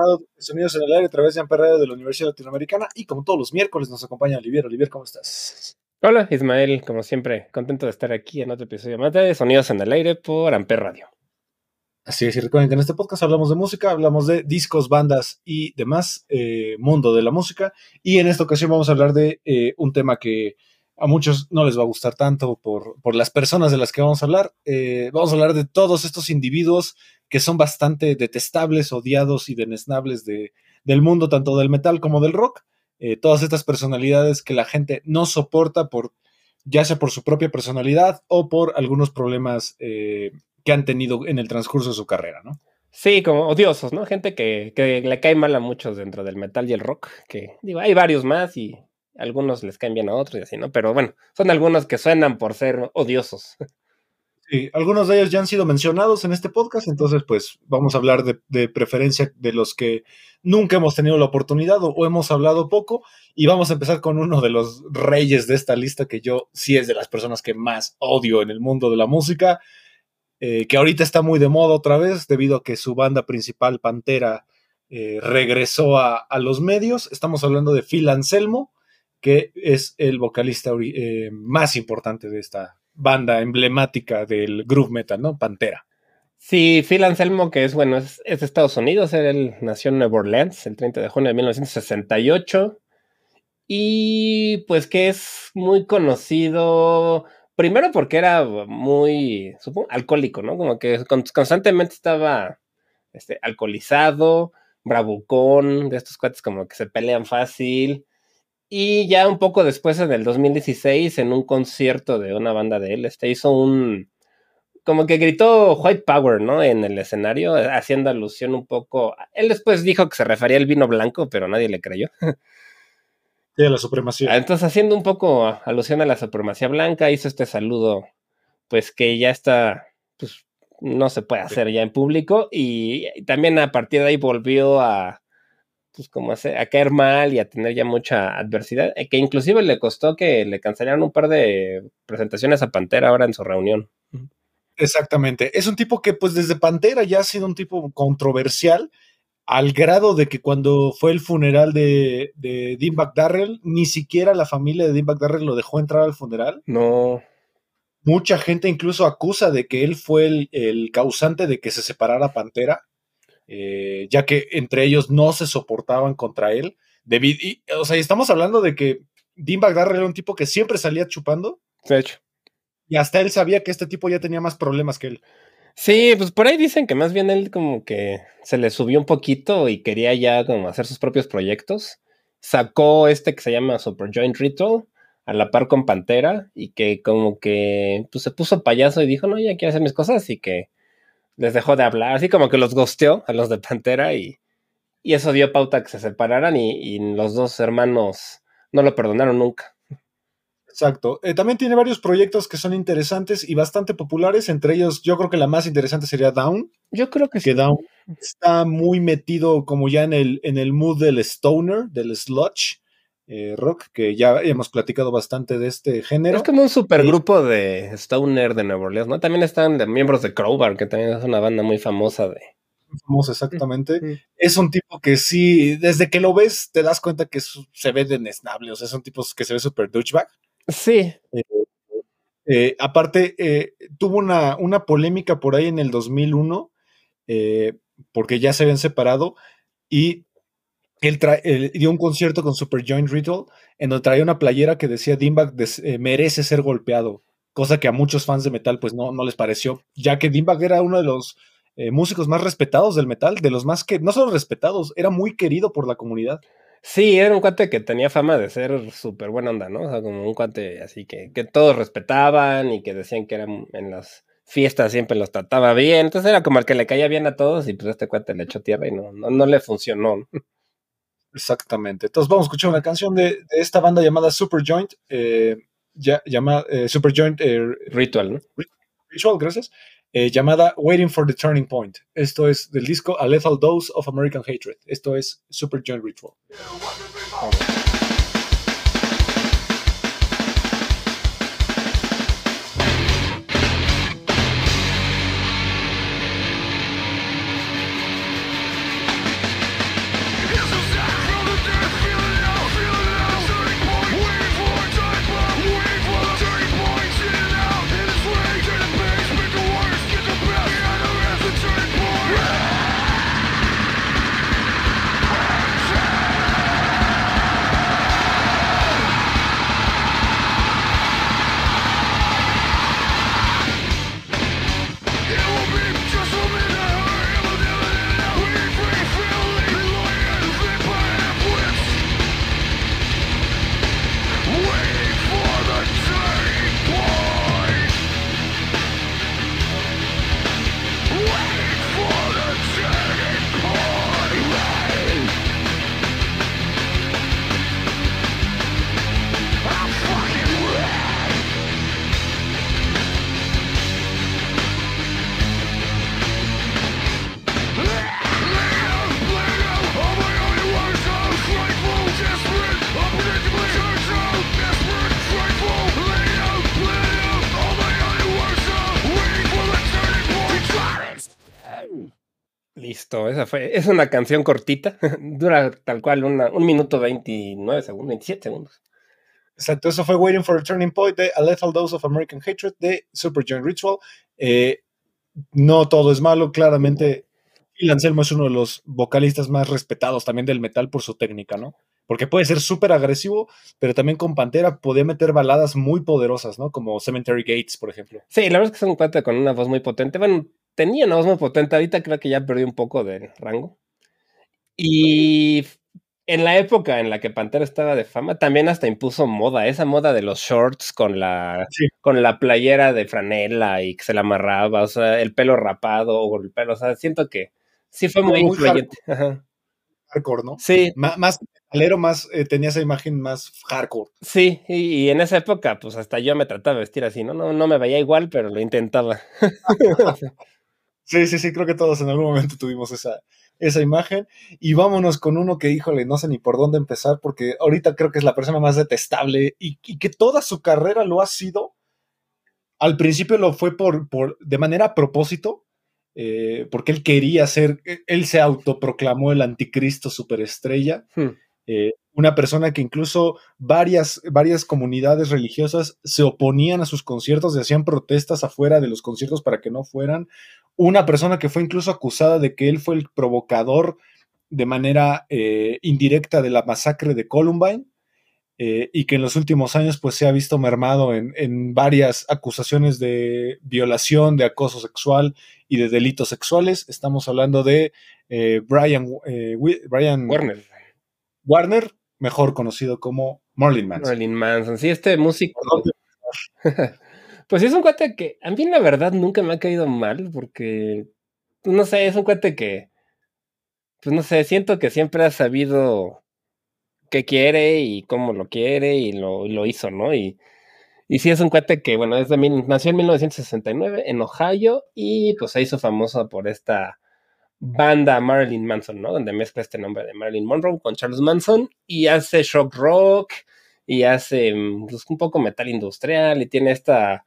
Llamado Sonidos en el Aire a través de Amper Radio de la Universidad Latinoamericana y como todos los miércoles nos acompaña Olivier. Olivier, ¿cómo estás? Hola Ismael, como siempre, contento de estar aquí en otro episodio más de Sonidos en el Aire por Amper Radio. Así es, y recuerden que en este podcast hablamos de música, hablamos de discos, bandas y demás, eh, mundo de la música, y en esta ocasión vamos a hablar de eh, un tema que a muchos no les va a gustar tanto por, por las personas de las que vamos a hablar. Eh, vamos a hablar de todos estos individuos que son bastante detestables, odiados y denesnables de, del mundo, tanto del metal como del rock. Eh, todas estas personalidades que la gente no soporta por ya sea por su propia personalidad o por algunos problemas eh, que han tenido en el transcurso de su carrera, ¿no? Sí, como odiosos, ¿no? Gente que, que, le cae mal a muchos dentro del metal y el rock, que digo, hay varios más y algunos les caen bien a otros y así, ¿no? Pero bueno, son algunos que suenan por ser odiosos. Sí, algunos de ellos ya han sido mencionados en este podcast, entonces pues vamos a hablar de, preferencia de los que nunca hemos tenido la oportunidad o, hemos hablado poco y vamos a empezar con uno de los reyes de esta lista que yo sí es de las personas que más odio en el mundo de la música, eh, que ahorita está muy de moda otra vez debido a que su banda principal, Pantera, eh, regresó a, los medios. Estamos hablando de Phil Anselmo, que es el vocalista eh, más importante de esta banda emblemática del groove metal, ¿no? Pantera. Sí, Phil Anselmo, que es, bueno, es, de Estados Unidos, él nació en Nueva Orleans el 30 de junio de 1968 y pues que es muy conocido, primero porque era muy, supongo, alcohólico, ¿no? Como que constantemente estaba este, alcoholizado, bravucón, de estos cuates como que se pelean fácil, y ya un poco después, en el 2016, en un concierto de una banda de él, este hizo un. Como que gritó White Power, ¿no? En el escenario, haciendo alusión un poco. Él después dijo que se refería al vino blanco, pero nadie le creyó. Sí, a la supremacía. Entonces, haciendo un poco alusión a la supremacía blanca, hizo este saludo, pues que ya está, pues no se puede hacer ya en público. Y también a partir de ahí volvió a pues como a, a caer mal y a tener ya mucha adversidad, eh, que inclusive le costó que le cancelaran un par de presentaciones a Pantera ahora en su reunión. Exactamente. Es un tipo que pues desde Pantera ya ha sido un tipo controversial al grado de que cuando fue el funeral de, de Dean McDarrell, ni siquiera la familia de Dean McDarrell lo dejó entrar al funeral. No. Mucha gente incluso acusa de que él fue el, el causante de que se separara Pantera eh, ya que entre ellos no se soportaban contra él. y, o sea, estamos hablando de que Dean Bagdar era un tipo que siempre salía chupando. De hecho. Y hasta él sabía que este tipo ya tenía más problemas que él. Sí, pues por ahí dicen que más bien él como que se le subió un poquito y quería ya como hacer sus propios proyectos. Sacó este que se llama Superjoint Ritual a la par con Pantera y que como que pues se puso payaso y dijo, no, ya quiero hacer mis cosas y que les dejó de hablar, así como que los gosteó a los de Pantera y, y eso dio pauta que se separaran y, los dos hermanos no lo perdonaron nunca. Exacto. Eh, también tiene varios proyectos que son interesantes y bastante populares. Entre ellos, yo creo que la más interesante sería Down. Yo creo que, que Down está muy metido como ya en el, en el mood del stoner, del sludge. Eh, rock, que ya hemos platicado bastante de este género. Es como un supergrupo de Stoner de Nueva Orleans, ¿no? También están de miembros de Crowbar, que también es una banda muy famosa de... Famosa, exactamente. Es un tipo que sí, desde que lo ves, te das cuenta que se ve denesnable, o sea, son tipos que se ve super douchebag. Sí. Eh, eh, aparte, tuvo una, una, polémica por ahí en el 2001, porque ya se habían separado, y él, dio un concierto con Super Joint Ritual en donde traía una playera que decía Dimebag eh, merece ser golpeado, cosa que a muchos fans de metal pues no, no les pareció, ya que Dimebag era uno de los eh, músicos más respetados del metal, de los más que, no solo respetados, era muy querido por la comunidad. Sí, era un cuate que tenía fama de ser súper buena onda, ¿no? O sea, como un cuate así que, que todos respetaban y que decían que eran en las fiestas siempre los trataba bien. Entonces era como el que le caía bien a todos y pues este cuate le echó tierra y no, no, le funcionó. Exactamente. Entonces vamos a escuchar una canción de, esta banda llamada Super Joint, eh, ya, llama, eh, Super Joint eh, Ritual, ¿no? Ritual, gracias. llamada Waiting for the Turning Point. Esto es del disco A Lethal Dose of American Hatred. Esto es Super Joint Ritual. Esa fue, es una canción cortita, dura tal cual un minuto 29 segundos, 27 segundos. Exacto, eso fue Waiting for a Turning Point de A Lethal Dose of American Hatred de Super Giant Ritual. Eh, no todo es malo, claramente Phil Anselmo es uno de los vocalistas más respetados también del metal por su técnica, ¿no? Porque puede ser súper agresivo, pero también con Pantera podía meter baladas muy poderosas, ¿no? Como Cemetery Gates, por ejemplo. Sí, la verdad es que es un cuate con una voz muy potente. Bueno, tenía una voz muy potente, ahorita creo que ya perdió un poco de rango. Y en la época en la que Pantera estaba de fama, también hasta impuso moda, esa moda de los shorts con la, con la playera de franela y que se la amarraba, o sea, el pelo rapado o el pelo, o sea, siento que sí fue muy, influyente. Hardcore, ¿no? Sí. más más alero, más eh, tenía esa imagen más hardcore. Sí, y, en esa época, pues hasta yo me trataba de vestir así, ¿no? No, no me veía igual, pero lo intentaba. Sí, sí, sí, creo que todos en algún momento tuvimos esa, esa imagen. Y vámonos con uno que, híjole, no sé ni por dónde empezar, porque ahorita creo que es la persona más detestable y, que toda su carrera lo ha sido. Al principio lo fue por, por de manera a propósito, eh, porque él quería ser, e, él se autoproclamó el anticristo superestrella. Hmm. Eh, una persona que incluso varias, varias comunidades religiosas se oponían a sus conciertos y hacían protestas afuera de los conciertos para que no fueran. Una persona que fue incluso acusada de que él fue el provocador de manera eh, indirecta de la masacre de Columbine eh, y que en los últimos años pues se ha visto mermado en, varias acusaciones de violación, de acoso sexual y de delitos sexuales. Estamos hablando de eh, Brian, Brian Warner. Warner, mejor conocido como Marlin Manson. Marlin Manson, sí, este músico. pues es un cuate que a mí la verdad nunca me ha caído mal porque, pues, no sé, es un cuate que, pues no sé, siento que siempre ha sabido qué quiere y cómo lo quiere y lo, lo hizo, ¿no? Y, y sí es un cuate que, bueno, es de nació en 1969 en Ohio y pues se hizo famoso por esta banda Marilyn Manson, ¿no? Donde mezcla este nombre de Marilyn Monroe con Charles Manson y hace shock rock y hace mm, pues, un poco metal industrial y tiene esta,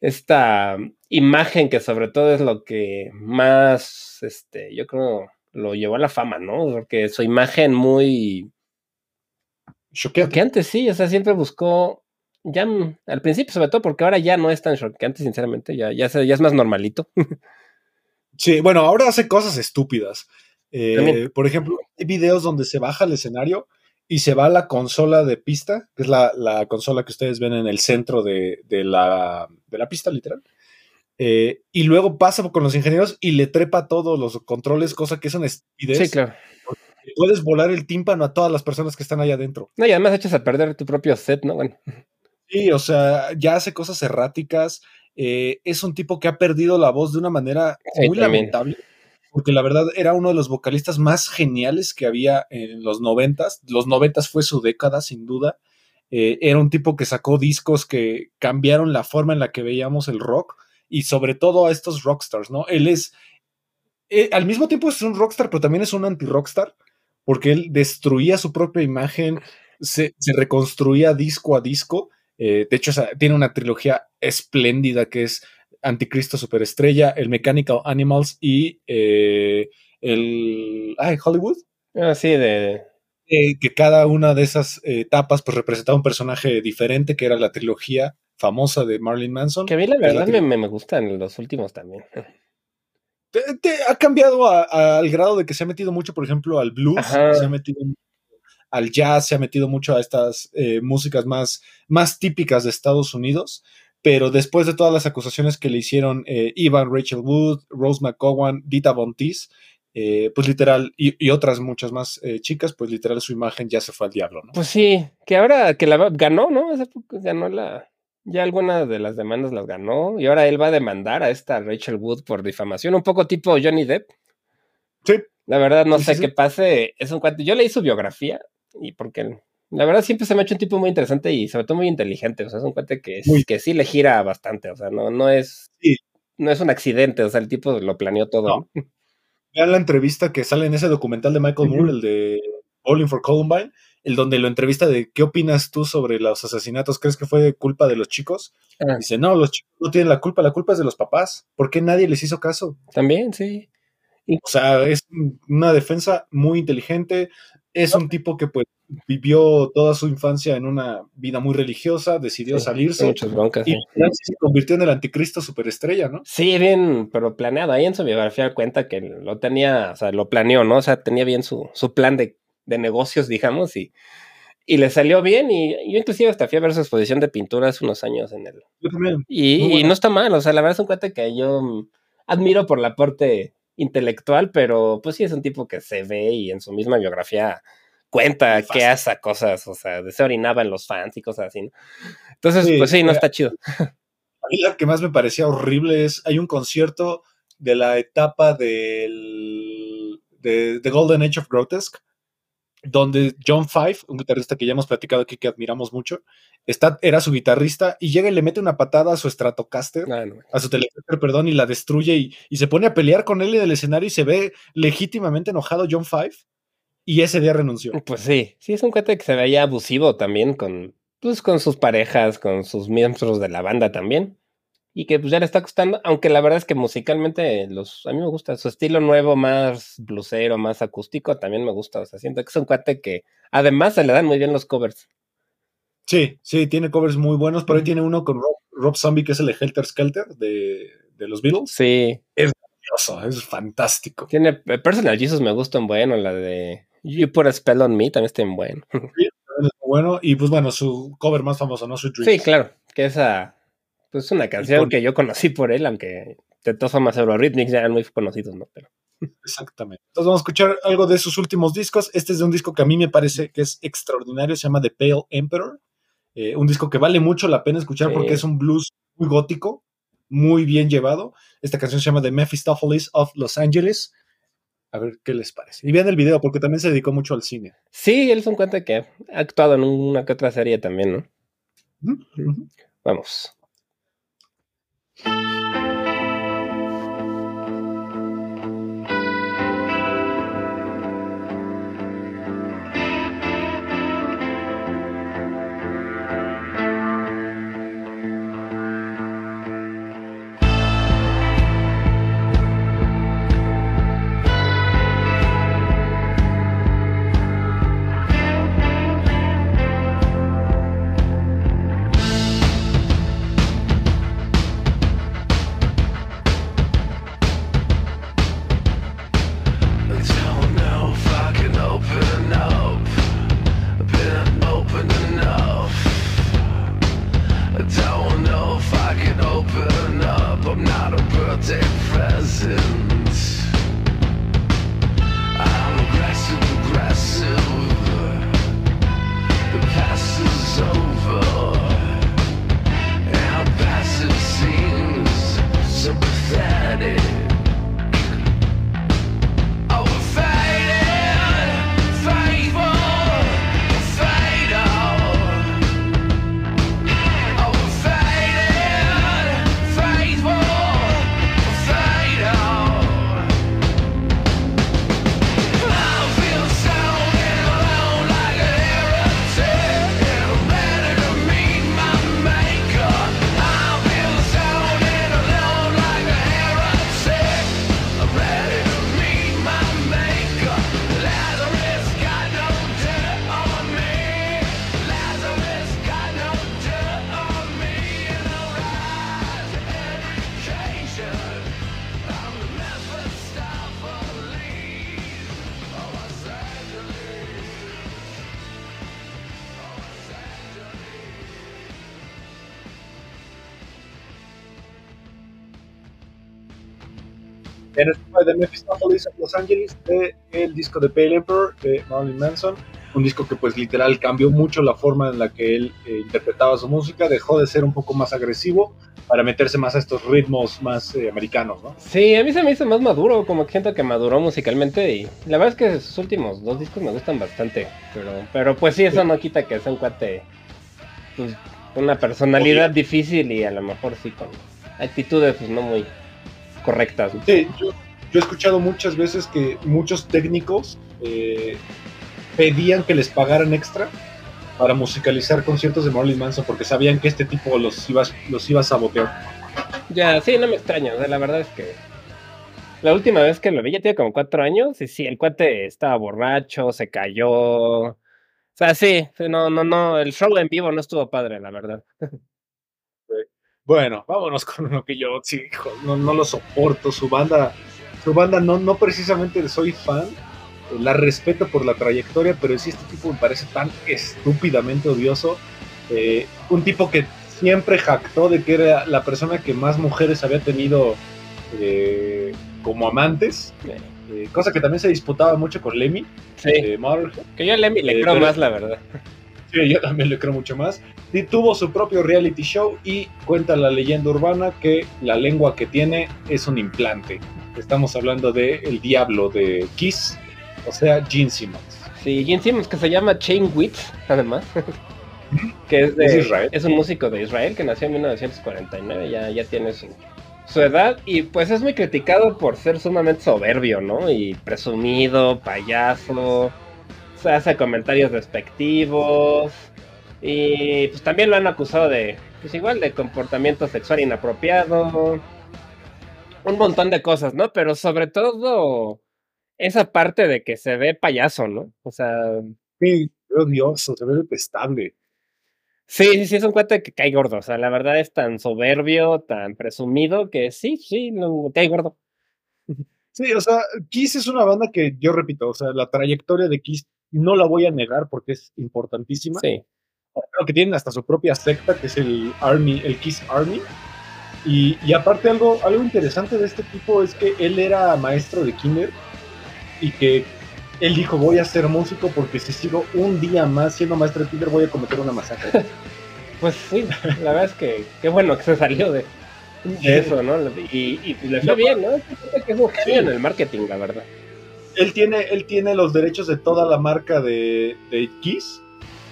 esta imagen que sobre todo es lo que más, este, yo creo, lo llevó a la fama, ¿no? Porque su imagen muy... Choqueante. sí, o sea, siempre buscó, ya mm, al principio sobre todo porque ahora ya no es tan choqueante, sinceramente, ya, ya, ya es más normalito. Sí, bueno, ahora hace cosas estúpidas, Eh, por ejemplo, hay videos donde se baja al escenario y se va a la consola de pista, que es la, consola que ustedes ven en el centro de, la, pista, literal. Eh, y luego pasa con los ingenieros y le trepa todos los controles, cosa que es una estupidez. Sí, claro. Puedes volar el tímpano a todas las personas que están allá adentro. No, y además echas a perder tu propio set, ¿no? Bueno. Sí, o sea, ya hace cosas erráticas. Eh, es un tipo que ha perdido la voz de una manera muy lamentable porque la verdad era uno de los vocalistas más geniales que había en los noventas. Los noventas fue su década, sin duda. Eh, era un tipo que sacó discos que cambiaron la forma en la que veíamos el rock y sobre todo a estos rockstars, ¿no? Él es, eh, al mismo tiempo es un rockstar, pero también es un anti-rockstar, porque él destruía su propia imagen, se, reconstruía disco a disco. Eh, de hecho, tiene una trilogía espléndida que es Anticristo Superestrella, el Mechanical Animals y eh, el. Ay, Hollywood. Ah, sí, de. Eh, que cada una de esas etapas pues representaba un personaje diferente, que era la trilogía famosa de Marilyn Manson. Que a mí la verdad me, me, gustan los últimos también. ha cambiado al grado de que se ha metido mucho, por ejemplo, al blues, se ha metido al jazz, se ha metido mucho a estas eh, músicas más, más típicas de Estados Unidos pero después de todas las acusaciones que le hicieron eh, Ivan, Rachel Wood, Rose McGowan, Dita Bontis, eh, pues literal, y, otras muchas más eh, chicas, pues literal su imagen ya se fue al diablo, ¿no? Pues sí, que ahora que la ganó, ¿no? Esa ganó la. Ya algunas de las demandas las ganó, y ahora él va a demandar a esta Rachel Wood por difamación, un poco tipo Johnny Depp. Sí. La verdad, no sé qué pase. Es un cuento. Yo leí su biografía, y porque la verdad siempre se me ha hecho un tipo muy interesante y sobre todo muy inteligente. O sea, es un cuate que, que sí le gira bastante. O sea, no, no es. No es un accidente. O sea, el tipo lo planeó todo. Vean la entrevista que sale en ese documental de Michael Moore, el de Bowling for Columbine, el donde lo entrevista de qué opinas tú sobre los asesinatos. ¿Crees que fue culpa de los chicos? Ah. Dice, no, los chicos no tienen la culpa, la culpa es de los papás. ¿Por qué nadie les hizo caso? También, sí. O sea, es una defensa muy inteligente. Es un tipo que pues vivió toda su infancia en una vida muy religiosa, decidió salirse. Muchas broncas. Y se convirtió en el anticristo superestrella, ¿no? Sí, bien, pero planeado. Ahí en su biografía cuenta que lo tenía, o sea, lo planeó, ¿no? O sea, tenía bien su, su plan de, de negocios, digamos, y, y le salió bien. Y yo inclusive hasta fui a ver su exposición de pintura hace unos años en el. Yo también. Y, y no está mal, o sea, la verdad es un cuate que yo admiro por la aporte intelectual, pero pues sí es un tipo que se ve y en su misma biografía cuenta que hace cosas, o sea, se orinaba en los fans y cosas así, ¿no? Entonces, pues sí, no está chido. A mí lo que más me parecía horrible es, hay un concierto de la etapa del de The Golden Age of Grotesque, donde John Five, un guitarrista que ya hemos platicado aquí que admiramos mucho, está, era su guitarrista y llega y le mete una patada a su Stratocaster, ah, a su Telecaster, perdón, y la destruye y, y, se pone a pelear con él en el escenario y se ve legítimamente enojado John Five y ese día renunció. Pues sí, sí, es un cuate que se veía abusivo también con, pues, con sus parejas, con sus miembros de la banda también. Y que pues ya le está costando, aunque la verdad es que musicalmente los, a mí me gusta su estilo nuevo, más blusero, más acústico, también me gusta. O sea, siento que es un cuate que además se le dan muy bien los covers. Sí, sí, tiene covers muy buenos, pero ahí tiene uno con Rob, Zombie, que es el de Helter Skelter de, de los Beatles. Sí. Es maravilloso, es fantástico. Tiene eh, Personal Jesus me gusta un bueno, la de You Put a Spell on Me también está en bueno. Sí, es bueno. Y pues bueno, su cover más famoso, ¿no? Su Sí, claro. Que esa. Pues una canción que yo conocí por él, aunque de todas formas Eurorhythmics ya eran muy conocidos, ¿no? Pero. Exactamente. Entonces vamos a escuchar algo de sus últimos discos. Este es de un disco que a mí me parece que es extraordinario, se llama The Pale Emperor. Eh, un disco que vale mucho la pena escuchar porque es un blues muy gótico, muy bien llevado. Esta canción se llama The Mephistopheles of Los Angeles. A ver qué les parece. Y vean el video porque también se dedicó mucho al cine. Sí, él es un cuenta que ha actuado en una que otra serie también, ¿no? Vamos. En Sunday. Los Ángeles, de el disco de Pale Emperor de Marilyn Manson, un disco que pues literal cambió mucho la forma en la que él eh, interpretaba su música, dejó de ser un poco más agresivo para meterse más a estos ritmos más eh, americanos, ¿no? Sí, a mí se me hizo más maduro, como que siento que maduró musicalmente y la verdad es que sus últimos dos discos me gustan bastante, pero, pero pues sí, eso no quita que sea un cuate, pues, una personalidad difícil y a lo mejor sí con actitudes pues no muy correctas. Sí, yo, he escuchado muchas veces que muchos técnicos eh, pedían que les pagaran extra para musicalizar conciertos de Marilyn Manson porque sabían que este tipo los iba, los iba a sabotear. Ya, sí, no me extraño. la verdad es que la última vez que lo vi ya tiene como cuatro años y sí, el cuate estaba borracho, se cayó. O sea, sí, no, no, no, el show en vivo no estuvo padre, la verdad. Bueno, vámonos con uno que yo sí, no, no lo soporto. Su banda, su banda no, no precisamente soy fan, la respeto por la trayectoria, pero sí este tipo me parece tan estúpidamente odioso. Eh, un tipo que siempre jactó de que era la persona que más mujeres había tenido eh, como amantes, eh, cosa que también se disputaba mucho con Lemmy. Sí. que yo a Lemmy le creo más, la verdad. Sí, yo también le creo mucho más. Y tuvo su propio reality show y cuenta la leyenda urbana que la lengua que tiene es un implante. Estamos hablando de El Diablo de Kiss, o sea, Gene Simmons. Sí, Gene Simmons, que se llama Chain Witz, además. que es de Israel. Es un músico de Israel que nació en 1949, ya, ya tiene su, su edad y pues es muy criticado por ser sumamente soberbio, ¿no? Y presumido, payaso, se hace comentarios despectivos y pues también lo han acusado de, pues igual, de comportamiento sexual inapropiado, un montón de cosas, ¿no? Pero sobre todo esa parte de que se ve payaso, ¿no? O sea. Sí, odioso, se ve detestable. Sí, sí, sí, es un cuate que cae gordo. O sea, la verdad es tan soberbio, tan presumido que sí, sí, no, cae gordo. Sí, o sea, Kiss es una banda que yo repito, o sea, la trayectoria de Kiss no la voy a negar porque es importantísima. Sí. Creo que tienen hasta su propia secta, que es el Army, el Kiss Army. Y, y aparte algo, algo interesante de este tipo es que él era maestro de kinder y que él dijo voy a ser músico porque si sigo un día más siendo maestro de Tinder voy a cometer una masacre. pues sí, la verdad es que qué bueno que se salió de, eso, ¿no? Y, y, le fue bien, ¿no? Que es un genio en el marketing, la verdad. Él tiene, él tiene los derechos de toda la marca de, de Kiss.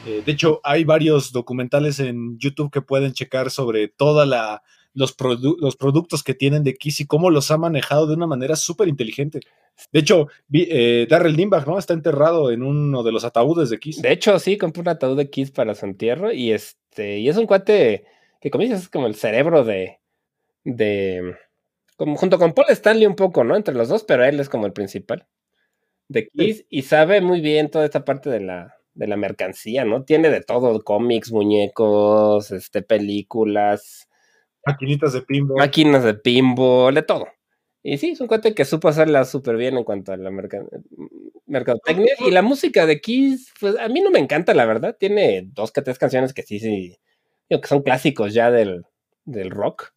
Eh, de hecho, hay varios documentales en YouTube que pueden checar sobre toda la, los, los productos que tienen de Kiss y cómo los ha manejado de una manera súper inteligente. De hecho, eh, Darrell Limbach, ¿no? Está enterrado en uno de los ataúdes de Kiss. De hecho, sí, compró un ataúd de Kiss para su entierro y este, y es un cuate que como dices es como el cerebro de, de, como junto con Paul Stanley un poco, ¿no? Entre los dos, pero él es como el principal de Kiss y sabe muy bien toda esta parte de la, de la mercancía, ¿no? Tiene de todo, cómics, muñecos, este, películas, Maquinitas de pinball. Máquinas de pinball, de todo. Y sí, es un cuate que supo hacerla súper bien en cuanto a la mercadotecnia. Y la música de Kiss, pues a mí no me encanta, la verdad. Tiene dos que tres canciones que sí, sí, que son clásicos ya del, del rock.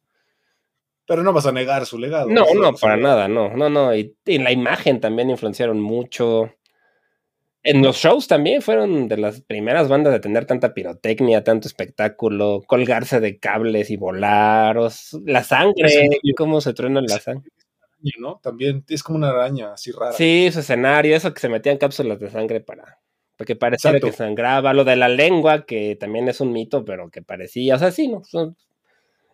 Pero no vas a negar su legado. No, no, para nada, no, no, no. Y, y, la imagen también influenciaron mucho. En los shows también fueron de las primeras bandas de tener tanta pirotecnia, tanto espectáculo, colgarse de cables y volar, la sangre, cómo se truena la sangre. ¿no? También es como una araña así rara. Sí, su escenario, eso que se metían cápsulas de sangre para, porque parecía que sangraba, lo de la lengua, que también es un mito, pero que parecía, o sea, sí, ¿no?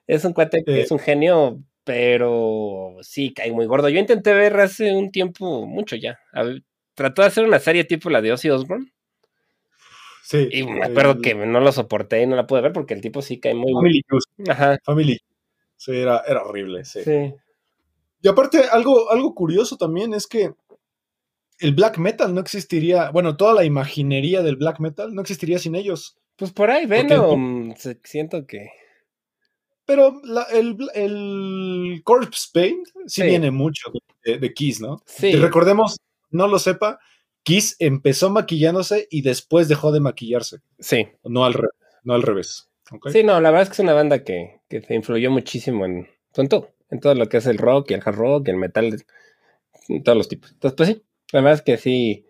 es un cuate que es un genio, pero sí, cae muy gordo. Yo intenté ver hace un tiempo, mucho ya, trató de hacer una serie tipo la de Ozzy Osbourne. Sí. Y me acuerdo que no lo soporté y no la pude ver porque el tipo sí cae muy. Family Ajá. Family. Sí, era, era horrible, sí. Y aparte, algo, algo curioso también es que el black metal no existiría, bueno, toda la imaginería del black metal no existiría sin ellos. Pues por ahí, Venom, siento que. Pero el, el, Corpse Paint sí, viene mucho de, de, Kiss, ¿no? Sí. Y recordemos no lo sepa, Kiss empezó maquillándose y después dejó de maquillarse. Sí. No al, no al revés. Sí, no, la verdad es que es una banda que, que se influyó muchísimo en, en todo. en todo lo que es el rock y el hard rock y el metal, en todos los tipos. Entonces, pues sí, la verdad es que sí,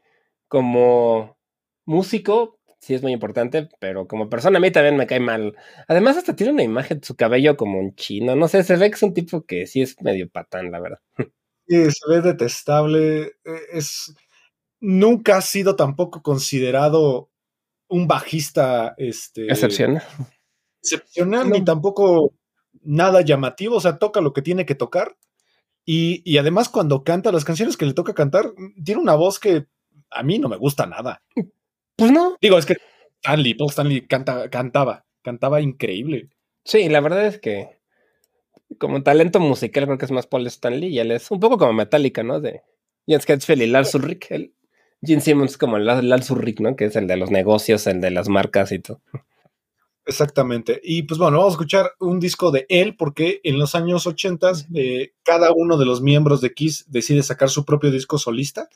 como músico, sí es muy importante, pero como persona a mí también me cae mal. Además, hasta tiene una imagen de su cabello como un chino, no sé, se ve que es un tipo que sí es medio patán, la verdad. Sí, se ve detestable, e, es... Nunca ha sido tampoco considerado un bajista este, excepcional. Excepcional, ni tampoco nada llamativo, o sea, toca lo que tiene que tocar. Y, y, además cuando canta las canciones que le toca cantar, tiene una voz que a mí no me gusta nada. Pues no. Digo, es que Stanley, Paul Stanley canta, cantaba, cantaba increíble. Sí, la verdad es que como talento musical creo que es más Paul Stanley y él es un poco como Metallica, ¿no? De Jens Hetfield y Lars Ulrich. El Gene Simmons como Lars Ulrich, ¿no? Que es el de los negocios, el de las marcas y todo. Exactamente. Y pues bueno, vamos a escuchar un disco de él porque en los años 80 eh, cada uno de los miembros de Kiss decide sacar su propio disco solista.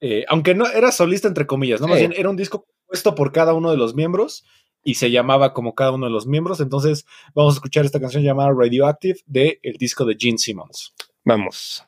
Eh, aunque no era solista entre comillas, ¿no? Más bien era un disco puesto por cada uno de los miembros y se llamaba como cada uno de los miembros. Entonces vamos a escuchar esta canción llamada Radioactive de el disco de Gene Simmons. Vamos.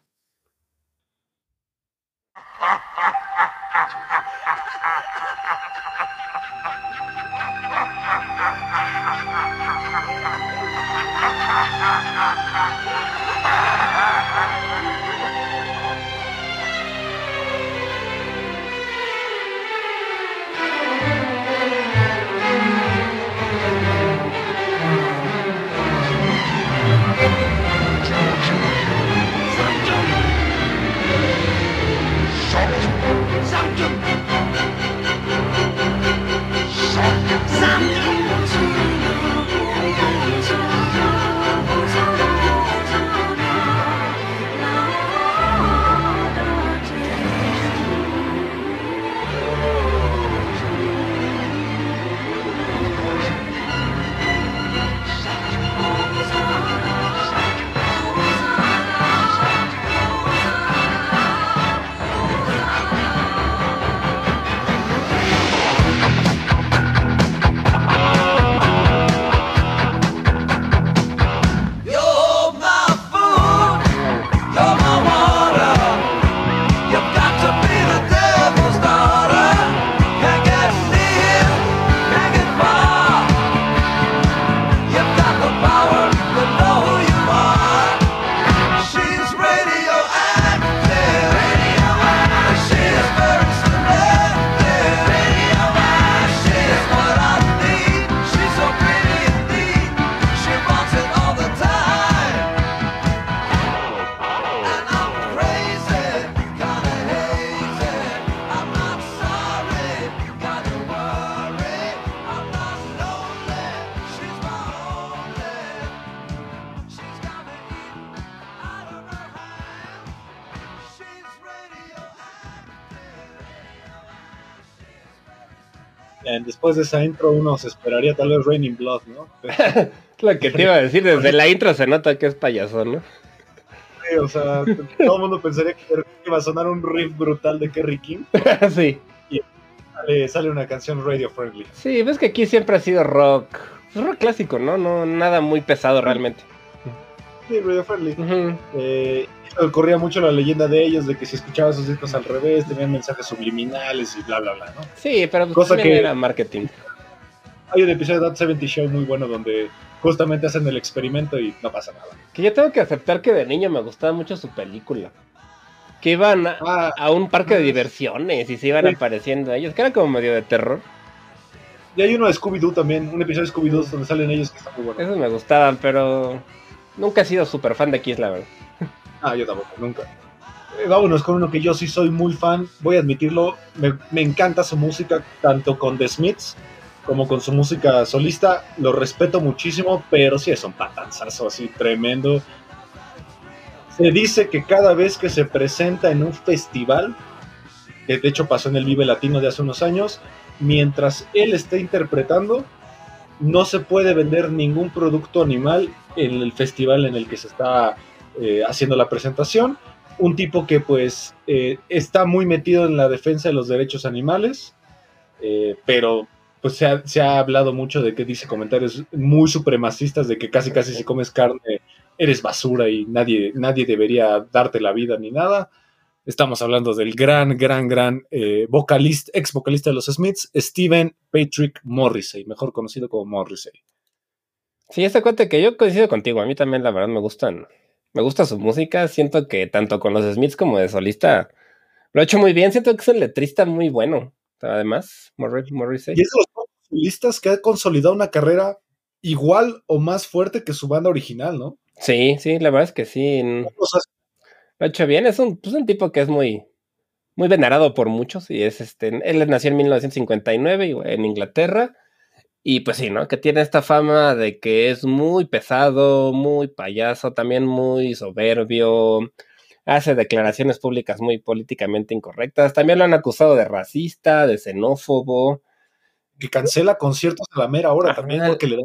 Después de esa intro uno se esperaría tal vez Raining Blood, ¿no? Lo que te iba a decir, desde la intro se nota que es payaso, ¿no? Sí, o sea, todo el mundo pensaría que iba a sonar un riff brutal de Kerry King. sí. Y sale, sale, una canción radio friendly. Sí, ves que aquí siempre ha sido rock, rock clásico, ¿no? No nada muy pesado realmente. Sí, radio friendly. eh, corría mucho la leyenda de ellos de que si escuchabas sus discos al revés tenían mensajes subliminales y bla bla bla, ¿no? Sí, pero pues Cosa que era marketing. Hay un episodio de That 70 Show muy bueno donde justamente hacen el experimento y no pasa nada. Que yo tengo que aceptar que de niño me gustaba mucho su película. Que iban a, ah. un parque de diversiones y se iban apareciendo ellos, que era como medio de terror. Y hay uno de Scooby-Doo también, un episodio de Scooby-Doo donde salen ellos que está muy bueno. Esos me gustaban, pero nunca he sido súper fan de Kiss, la verdad. Ah, yo tampoco, nunca. Eh, vámonos con uno que yo sí soy muy fan, voy a admitirlo, me, encanta su música, tanto con The Smiths como con su música solista, lo respeto muchísimo, pero sí es un patanzazo así tremendo. Se dice que cada vez que se presenta en un festival, que de hecho pasó en el Vive Latino de hace unos años, mientras él esté interpretando, no se puede vender ningún producto animal en el festival en el que se está eh, haciendo la presentación. Un tipo que pues eh, está muy metido en la defensa de los derechos animales, eh, pero pues se ha, se ha, hablado mucho de que dice comentarios muy supremacistas de que casi casi si comes carne eres basura y nadie, nadie debería darte la vida ni nada. Estamos hablando del gran, gran, gran vocalista, ex vocalista de los Smiths, Steven Patrick Morrissey, mejor conocido como Morrissey. Sí, ese cuate que yo coincido contigo. A mí también, la verdad, me gustan. Me gusta su música. Siento que tanto con los Smiths como de solista lo ha hecho muy bien. Siento que es un letrista muy bueno. Además, Morrissey. Y es de los solistas que ha consolidado una carrera igual o más fuerte que su banda original, ¿no? Sí, sí, la verdad es que sí. lo ha hecho bien. Es un, pues, un tipo que es muy, muy venerado por muchos. Y es este. Él nació en 1959 en Inglaterra y pues sí, ¿no? Que tiene esta fama de que es muy pesado, muy payaso, también muy soberbio, hace declaraciones públicas muy políticamente incorrectas, también lo han acusado de racista, de xenófobo. Que cancela conciertos a la mera hora también porque le, da,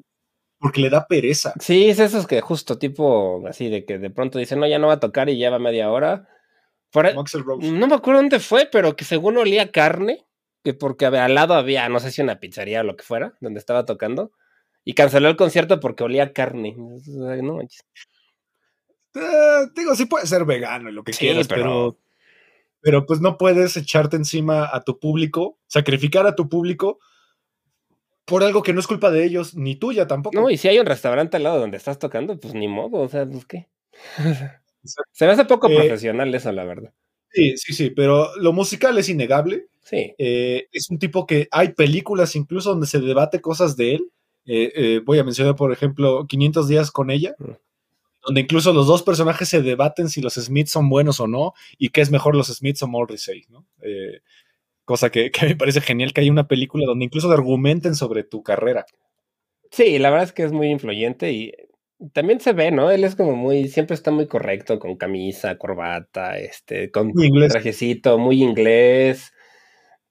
porque le da pereza. Sí, es esos que justo tipo así de que de pronto dicen, no, ya no va a tocar y lleva media hora. no me acuerdo dónde fue, pero que según olía carne que porque al lado había, no sé si una pizzería o lo que fuera, donde estaba tocando, y canceló el concierto porque olía carne. No eh, digo, sí puede ser vegano y lo que quieras, pero... pero... pues no puedes echarte encima a tu público, sacrificar a tu público por algo que no es culpa de ellos, ni tuya tampoco. No, y si hay un restaurante al lado donde estás tocando, pues ni modo, o sea, pues qué. Se me hace poco eh, profesional eso, la verdad. Sí, sí, sí, pero lo musical es innegable. Sí. Eh, es un tipo que hay películas incluso donde se debate cosas de él. Eh, eh, voy a mencionar, por ejemplo, 500 días con ella, mm. donde incluso los dos personajes se debaten si los Smiths son buenos o no y qué es mejor los Smiths o Morrissey, ¿no? cosa que, que, me parece genial que hay una película donde incluso argumenten sobre tu carrera. Sí, la verdad es que es muy influyente y también se ve, ¿no? Él es como muy, siempre está muy correcto, con camisa, corbata, este, con trajecito, muy inglés.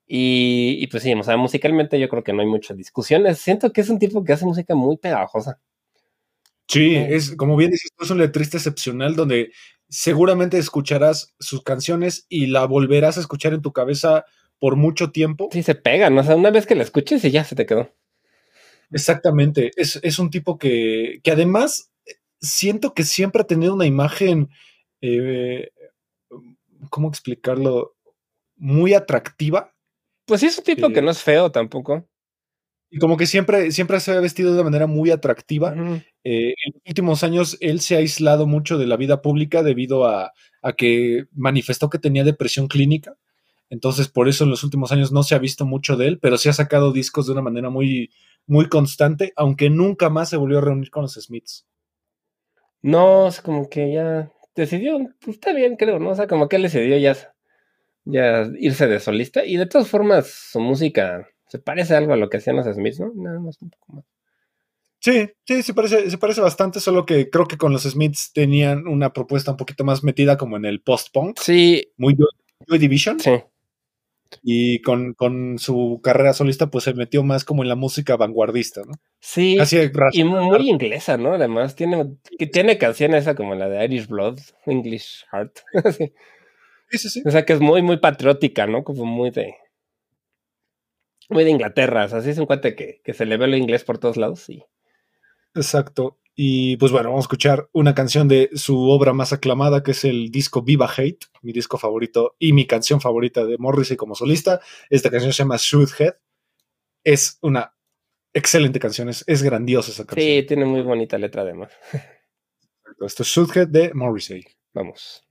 Y, pues sí, o sea, musicalmente yo creo que no hay muchas discusiones. Siento que es un tipo que hace música muy pegajosa. Sí, es como bien dices, es un letrista excepcional donde seguramente escucharás sus canciones y la volverás a escuchar en tu cabeza por mucho tiempo. Sí, se pegan, o sea, una vez que la escuches y ya se te quedó. Exactamente, es, un tipo que, que, además eh, siento que siempre ha tenido una imagen, eh, ¿cómo explicarlo? Muy atractiva. Pues sí, es un tipo que no es feo tampoco. Y como que siempre, siempre se ha vestido de manera muy atractiva. Eh, en los últimos años él se ha aislado mucho de la vida pública debido a, a que manifestó que tenía depresión clínica. Entonces, por eso en los últimos años no se ha visto mucho de él, pero sí ha sacado discos de una manera muy, muy constante, aunque nunca más se volvió a reunir con los Smiths. No, es como que ya decidió, pues está bien, creo, ¿no? O sea, como que él decidió ya, ya irse de solista. Y de todas formas, su música se parece algo a lo que hacían los Smiths, ¿no? Nada más un poco más. Sí, sí, se parece, se parece bastante, solo que creo que con los Smiths tenían una propuesta un poquito más metida como en el post-punk. Sí. Muy Joy Division. Sí. Y con, su carrera solista, pues se metió más como en la música vanguardista, ¿no? Sí. y muy inglesa, ¿no? Además, tiene, que tiene canciones esa como la de Irish Blood, English Heart. sí. sí, sí, O sea, que es muy, muy patriótica, ¿no? Como muy de. Muy de Inglaterra. O sea, sí es un cuate que, que se le ve lo inglés por todos lados, sí. Exacto. Y pues bueno, vamos a escuchar una canción de su obra más aclamada, que es el disco Viva Hate, mi disco favorito y mi canción favorita de Morrissey como solista. Esta canción se llama Shoot Head. Es una excelente canción, es, grandiosa esa canción. Sí, tiene muy bonita letra además. Esto es Shoot Head de Morrissey. Vamos.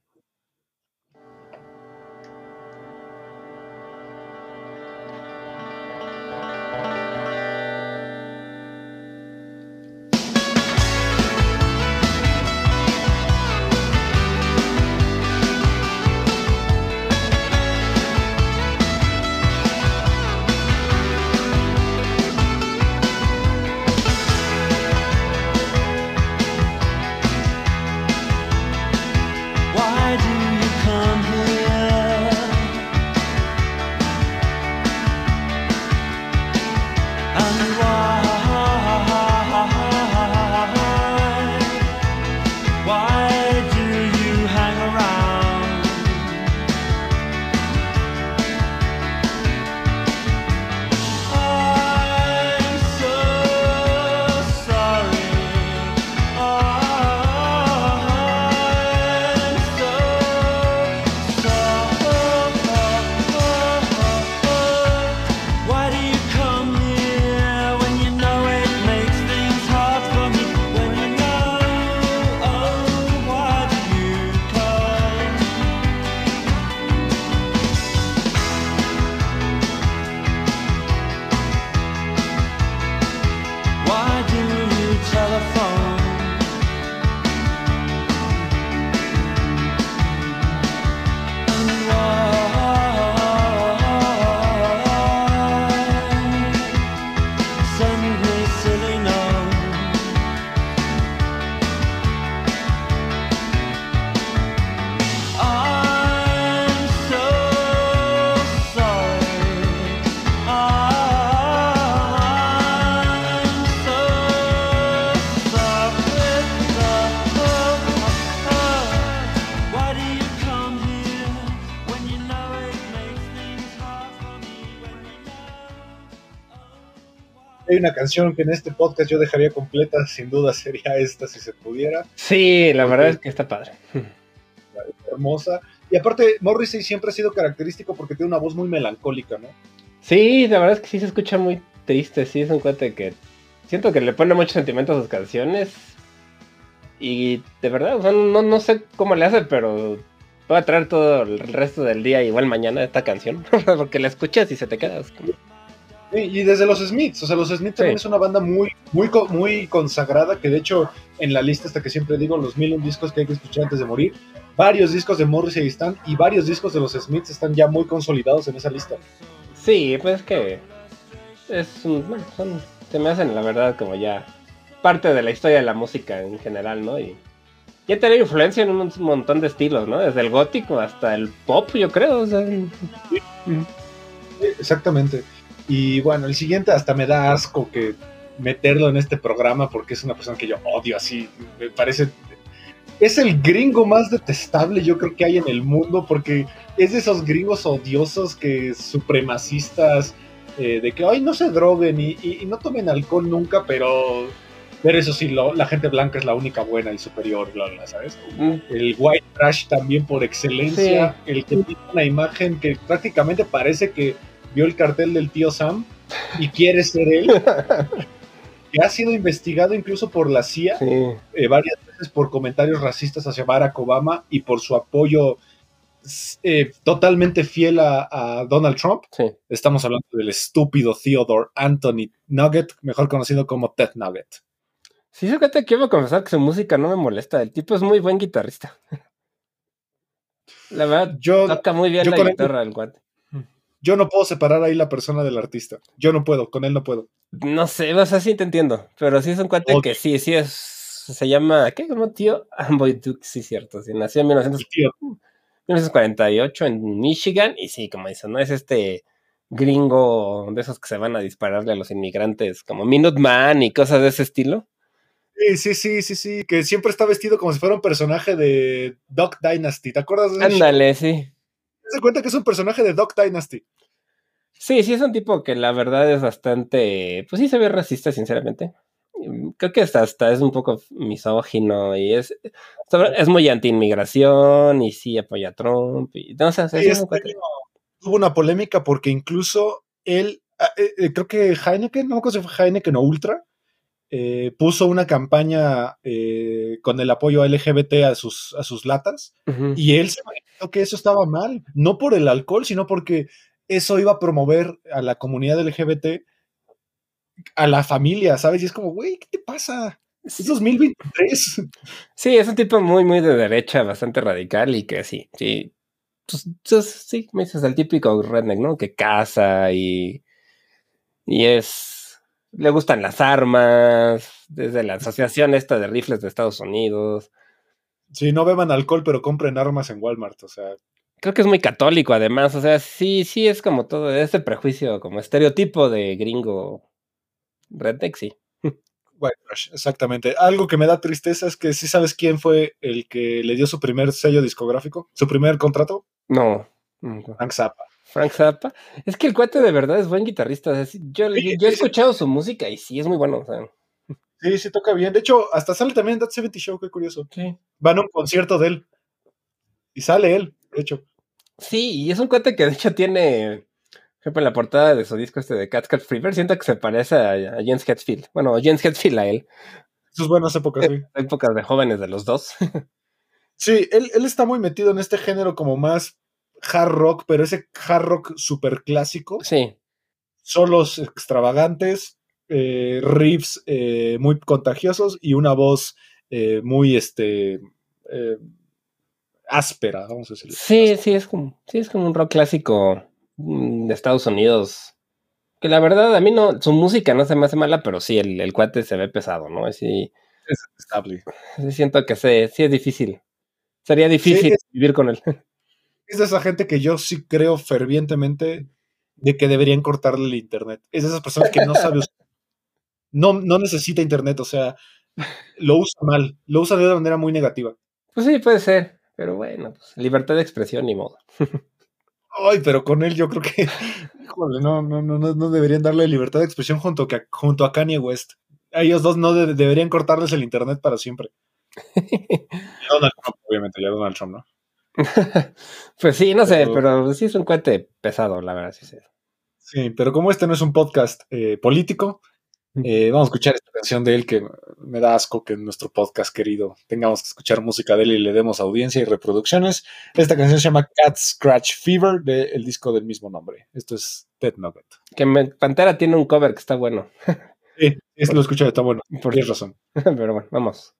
Hay una canción que en este podcast yo dejaría completa, sin duda sería esta si se pudiera. Sí, la verdad es que está padre. Hermosa. Y aparte, Morrissey siempre ha sido característico porque tiene una voz muy melancólica, ¿no? Sí, la verdad es que sí se escucha muy triste, sí, es un cuate que siento que le pone mucho sentimiento a sus canciones. Y de verdad, o sea, no, no sé cómo le hace, pero voy a traer todo el resto del día, igual mañana, esta canción, porque la escuchas y se te queda. Y desde los Smiths, o sea, los Smiths también es una banda muy, muy, muy consagrada, que de hecho en la lista hasta que siempre digo, los mil un discos que hay que escuchar antes de morir, varios discos de Morrissey están y varios discos de los Smiths están ya muy consolidados en esa lista. Sí, pues que es bueno, se me hacen la verdad como ya parte de la historia de la música en general, ¿no? Y ya tenido influencia en un montón de estilos, ¿no? Desde el gótico hasta el pop, yo creo. Exactamente. Y bueno, el siguiente hasta me da asco que meterlo en este programa porque es una persona que yo odio así. Me parece. Es el gringo más detestable yo creo que hay en el mundo porque es de esos gringos odiosos que supremacistas eh, de que ay no se droguen y, no tomen alcohol nunca, pero pero eso sí, la gente blanca es la única buena y superior, bla, bla, ¿sabes? Mm. El white trash también por excelencia, el que tiene una imagen que prácticamente parece que vio el cartel del tío Sam y quiere ser él. que ha sido investigado incluso por la CIA eh, varias veces por comentarios racistas hacia Barack Obama y por su apoyo eh, totalmente fiel a, Donald Trump. Estamos hablando del estúpido Theodore Anthony Nugget, mejor conocido como Ted Nugget. Sí, yo te quiero confesar que su música no me molesta. El tipo es muy buen guitarrista. La verdad, yo, toca muy bien la guitarra del guante yo no puedo separar ahí la persona del artista. Yo no puedo, con él no puedo. No sé, o sea, sí te entiendo. Pero sí es un cuate que sí, sí es. Se llama. ¿Qué? ¿Cómo tío? Amboy Duke, sí, cierto. Sí, nació en 1948 en Michigan. Y sí, como dicen, ¿no? Es este gringo de esos que se van a dispararle a los inmigrantes, como Minuteman y cosas de ese estilo. Sí, sí, sí, sí, sí, que siempre está vestido como si fuera un personaje de Duck Dynasty, ¿te acuerdas de Ándale, sí se cuenta que es un personaje de Dog Dynasty. Sí, sí, es un tipo que la verdad es bastante. Pues sí, se ve racista, sinceramente. Creo que hasta, hasta es un poco misógino y es, es muy anti-inmigración y sí apoya a Trump. Y, no, este hubo una polémica porque incluso él, ah, eh, eh, creo que Heineken, no me acuerdo si fue Heineken o Ultra, eh, puso una campaña con el apoyo LGBT a sus, a sus latas y él se que eso estaba mal, no por el alcohol, sino porque eso iba a promover a la comunidad LGBT, a la familia, ¿sabes? Y es como, güey, ¿qué te pasa? Es 2023. Sí, es un tipo muy, muy de derecha, bastante radical y que sí, sí. Pues, pues, sí, me dices el típico redneck, ¿no? Que caza y. Y es. Le gustan las armas, desde la asociación esta de rifles de Estados Unidos. Sí, no beban alcohol, pero compren armas en Walmart, o sea. Creo que es muy católico, además, o sea, sí, sí es como todo ese prejuicio, como estereotipo de gringo redneck, sí. White exactamente. Algo que me da tristeza es que sí sabes quién fue el que le dio su primer sello discográfico, su primer contrato. No. Frank Zappa. Frank Zappa. Es que el cuate de verdad es buen guitarrista. yo, yo, he escuchado su música y sí es muy bueno. O sea. Sí, sí toca bien. De hecho, hasta sale también en That 70 Show, qué curioso. Sí. Van a un concierto de él. Y sale él, de hecho. Sí, y es un cuate que de hecho tiene, ejemplo, en la portada de su disco este de Cat Cat Fever, siento que se parece a, a James Hetfield. Bueno, James Hetfield a él. Sus buenas épocas, sí. Épocas de jóvenes de los dos. sí, él, él está muy metido en este género como más hard rock, pero ese hard rock súper clásico. Sí. Solos extravagantes, eh, riffs eh, muy contagiosos y una voz eh, muy este áspera, vamos a decirlo. Sí, sí, es como, sí, es como un rock clásico mm, de Estados Unidos. Que la verdad, a mí no, su música no se me hace mala, pero sí, el, cuate se ve pesado, ¿no? Sí, es estable. Sí, siento que sí, sí es difícil. Sería difícil vivir con él. Es de esa gente que yo sí creo fervientemente de que deberían cortarle el internet. Es de esas personas que no sabe usar no, no necesita internet, o sea, lo usa mal, lo usa de una manera muy negativa. Pues sí, puede ser, pero bueno, pues, libertad de expresión ni modo. Ay, pero con él yo creo que, híjole, no, no, no, no deberían darle libertad de expresión junto, a, junto a Kanye West. A ellos dos no deberían cortarles el internet para siempre. Donald Trump, obviamente, ya Donald Trump, ¿no? pues sí, no sé, pero sí es un cuente pesado, la verdad, sí, sí. Sí, pero como este no es un podcast eh, político, eh, vamos a escuchar esta canción de él que me da asco que en nuestro podcast querido tengamos que escuchar música de él y le demos audiencia y reproducciones. Esta canción se llama Cat Scratch Fever del disco del mismo nombre. Esto es Dead Nugget. Que Pantera tiene un cover que está bueno. sí, es, lo escuché, está bueno. Por Tienes razón. Pero bueno, vamos.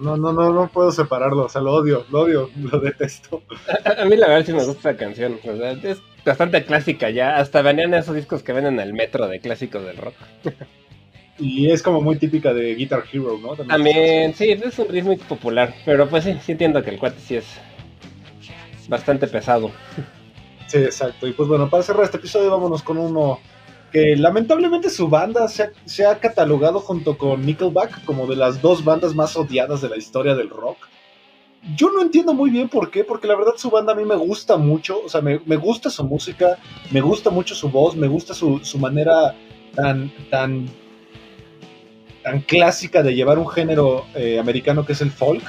No, no, no, no puedo separarlo. O sea, lo odio, lo odio, lo detesto. A, mí la verdad sí me gusta la canción. O sea, es bastante clásica ya. Hasta venían esos discos que venden en el metro de clásicos del rock. Y es como muy típica de Guitar Hero, ¿no? También, sí, es un ritmo popular. Pero pues sí, sí entiendo que el cuate sí es bastante pesado. Sí, exacto. Y pues bueno, para cerrar este episodio, vámonos con uno que lamentablemente su banda se ha, catalogado junto con Nickelback como de las dos bandas más odiadas de la historia del rock. Yo no entiendo muy bien por qué, porque la verdad su banda a mí me gusta mucho, o sea, me, gusta su música, me gusta mucho su voz, me gusta su, manera tan, tan, tan clásica de llevar un género eh, americano que es el folk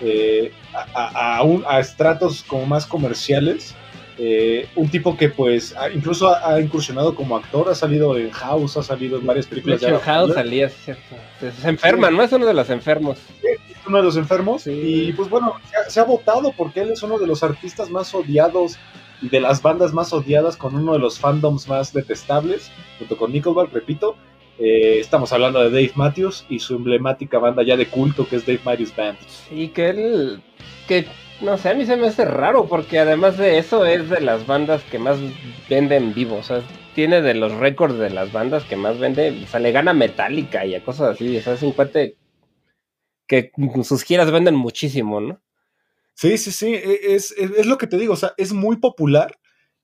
eh, a, a estratos como más comerciales eh, un tipo que pues incluso ha, incursionado como actor, ha salido en House, ha salido en varias películas. De, House salía, cierto. Se enferma, ¿no? Es uno de los enfermos. es uno de los enfermos. Y pues bueno, se ha, votado porque él es uno de los artistas más odiados y de las bandas más odiadas con uno de los fandoms más detestables, junto con Nickelback, repito. Eh, estamos hablando de Dave Matthews y su emblemática banda ya de culto que es Dave Matthews Band. Y que él, que no sé, a mí se me hace raro porque además de eso es de las bandas que más venden vivo. O sea, tiene de los récords de las bandas que más vende. O sea, le gana Metallica y a cosas así. O sea, es un cuate que sus giras venden muchísimo, ¿no? Sí, sí, sí. E, es, lo que te digo. O sea, es muy popular,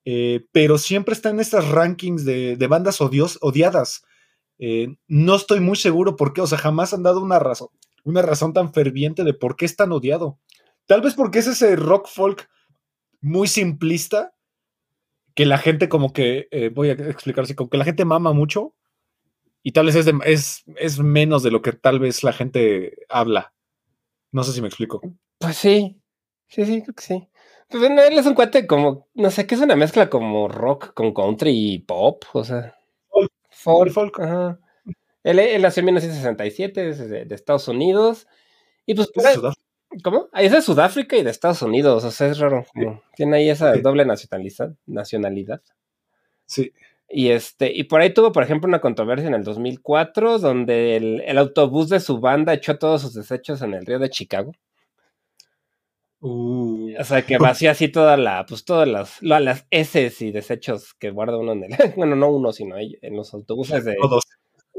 eh, pero siempre está en estas rankings de, bandas odios, odiadas. Eh, no estoy muy seguro por qué. O sea, jamás han dado una razón, una razón tan ferviente de por qué es tan odiado. Tal vez porque es ese rock folk muy simplista que la gente como que, eh, voy a explicar así, como que la gente mama mucho y tal vez es, es, menos de lo que tal vez la gente habla. No sé si me explico. Pues sí, sí, sí, creo que sí. Pues bueno, él es un cuate como, no sé, que es una mezcla como rock con country y pop, o sea. Folk. Folk. Ajá. Él, él nació en 1967, es de, de Estados Unidos. Y pues, por ¿cómo? Ahí es de Sudáfrica y de Estados Unidos, o sea, es raro. como Tiene ahí esa doble nacionalidad, nacionalidad. Sí. Y este, y por ahí tuvo, por ejemplo, una controversia en el 2004, donde el, el autobús de su banda echó todos sus desechos en el río de Chicago. Uh, O sea, que vació así toda la, pues todas las, las heces y desechos que guarda uno en el, bueno, no uno, sino en los autobuses de, todos.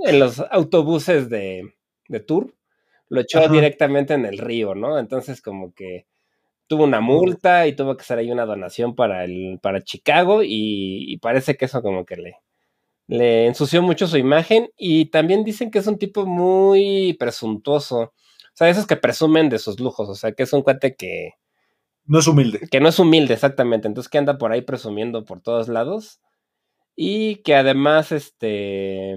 en los autobuses de, de tour, lo echó Ajá. directamente en el río, ¿no? Entonces como que tuvo una multa y tuvo que hacer ahí una donación para el, para Chicago y, y parece que eso como que le, le ensució mucho su imagen y también dicen que es un tipo muy presuntuoso. O sea, esos que presumen de sus lujos, o sea, que es un cuate que, No es humilde. que no es humilde exactamente, entonces que anda por ahí presumiendo por todos lados y que además, este,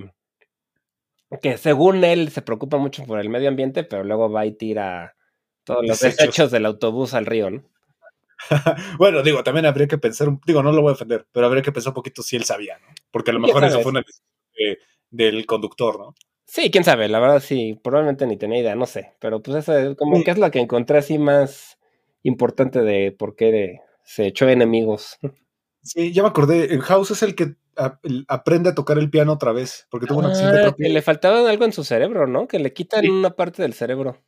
que según él se preocupa mucho por el medio ambiente, pero luego va y tira todos los Desechos. desechos del autobús al río, ¿no? Bueno, digo, también habría que pensar, digo, no lo voy a defender, pero habría que pensar un poquito si él sabía, ¿no? Porque a lo ¿Quién mejor eso fue una decisión de- del conductor, ¿no? Sí, quién sabe, la verdad sí, probablemente ni tenía idea, no sé, pero pues eso es como Sí. que es lo que encontré así más importante de por qué se echó enemigos. Sí, ya me acordé. En House es el que a- el- aprende a tocar el piano otra vez, porque tuvo un accidente. Ah, creo que le faltaba algo en su cerebro, ¿no? Que le quitan Sí. una parte del cerebro.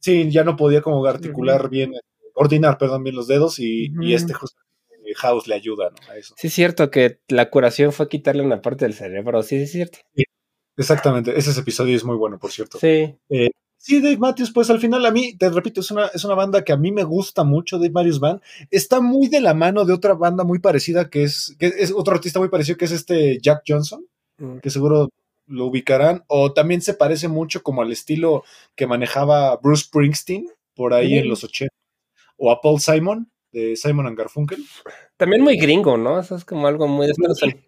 Sí, ya no podía como articular bien, coordinar, perdón, bien los dedos y, este justo eh, House le ayuda, ¿no? A eso. Sí, es cierto que la curación fue quitarle una parte del cerebro, sí, es cierto. Exactamente, ese episodio es muy bueno, por cierto. Sí, Sí, Dave Matthews, pues al final a mí, te repito, es una, es una banda que a mí me gusta mucho, Dave Matthews Band. Está muy de la mano de otra banda muy parecida, que es, que es otro artista muy parecido, que es este Jack Johnson, que seguro lo ubicarán, o también se parece mucho como al estilo que manejaba Bruce Springsteen por ahí en los 80, o a Paul Simon, de Simon and Garfunkel, También muy gringo, ¿no? Eso es como algo muy de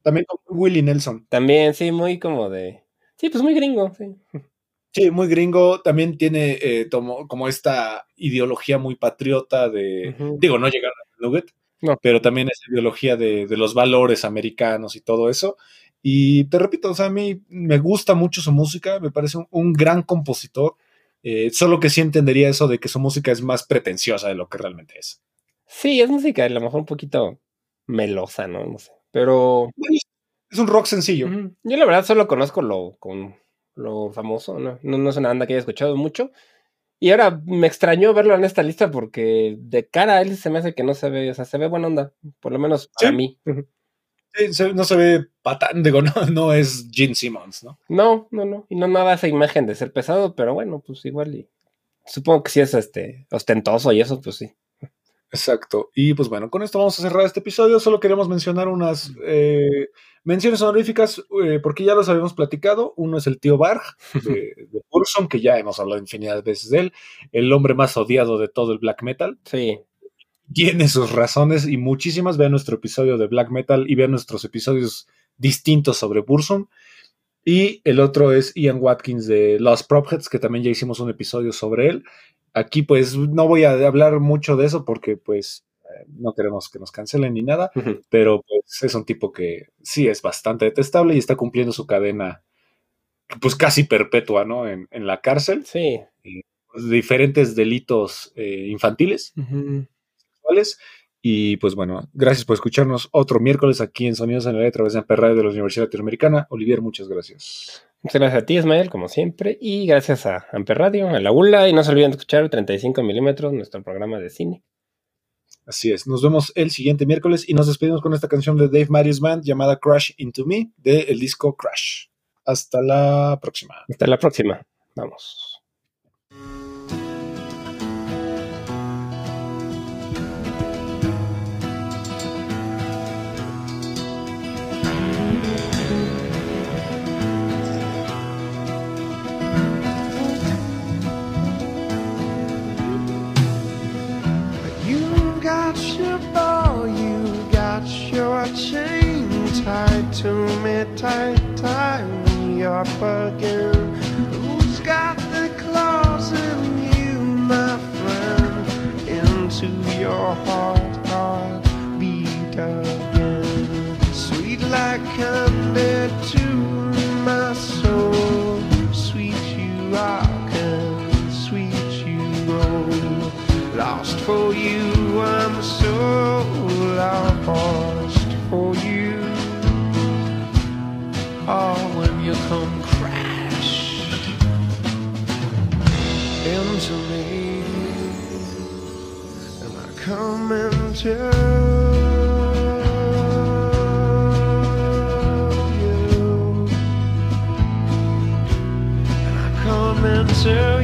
también con Willie Nelson. También, sí, muy como de. Sí, pues muy gringo, sí. Sí, muy gringo, también tiene eh, tomo- como esta ideología muy patriota de, digo, no llegaron al Nugget, No. pero también esa ideología de, de los valores americanos y todo eso. Y te repito, o sea, a mí me gusta mucho su música, me parece un, un gran compositor, eh, solo que sí entendería eso de que su música es más pretenciosa de lo que realmente es. Sí, es música a lo mejor un poquito melosa, ¿no? No sé. Pero. Es un rock sencillo. Yo la verdad solo conozco lo, con, lo famoso, ¿no? ¿no? no es una banda que haya escuchado mucho. Y ahora me extrañó verlo en esta lista porque de cara a él se me hace que no se ve, o sea, se ve buena onda, por lo menos para Sí. mí. Ujú. Sí, se- no se ve patán, digo, no, no es Gene Simmons, ¿no? No, no, no. Y no me da esa imagen de ser pesado, pero bueno, pues igual y supongo que sí es este ostentoso y eso, pues sí. Exacto. Y pues bueno, con esto vamos a cerrar este episodio. Solo queremos mencionar unas eh, menciones honoríficas eh, porque ya los habíamos platicado. Uno es el tío Barg de, de Burzum, que ya hemos hablado infinidad de veces de él, el hombre más odiado de todo el black metal. Sí. Tiene sus razones y muchísimas. Vean nuestro episodio de black metal y vean nuestros episodios distintos sobre Burzum. Y el otro es Ian Watkins de Lost Propheads, que también ya hicimos un episodio sobre él. Aquí pues no voy a hablar mucho de eso porque pues eh, no queremos que nos cancelen ni nada, pero pues es un tipo que sí es bastante detestable y está cumpliendo su cadena pues casi perpetua, ¿no? En, en la cárcel, Sí. diferentes delitos eh, infantiles, sexuales. Y pues bueno, gracias por escucharnos otro miércoles aquí en Sonidos en la Ley a través de Amper Radio de la Universidad Latinoamericana. Olivier, muchas gracias. Muchas gracias a ti, Ismael, como siempre. Y gracias a Amper Radio, a la ULA. Y no se olviden de escuchar 35 milímetros, nuestro programa de cine. Así es, nos vemos el siguiente miércoles y nos despedimos con esta canción de Dave Matthews Band llamada Crash Into Me del disco Crash. Hasta la próxima. Hasta la próxima. Vamos. tight, tying me up again. Who's got the claws in you, my friend? Into your heart, heart beat again. Sweet like honey to my soul. Sweet you are, and sweet you roll. Lost for you, I'm so lost. into me. And I come into into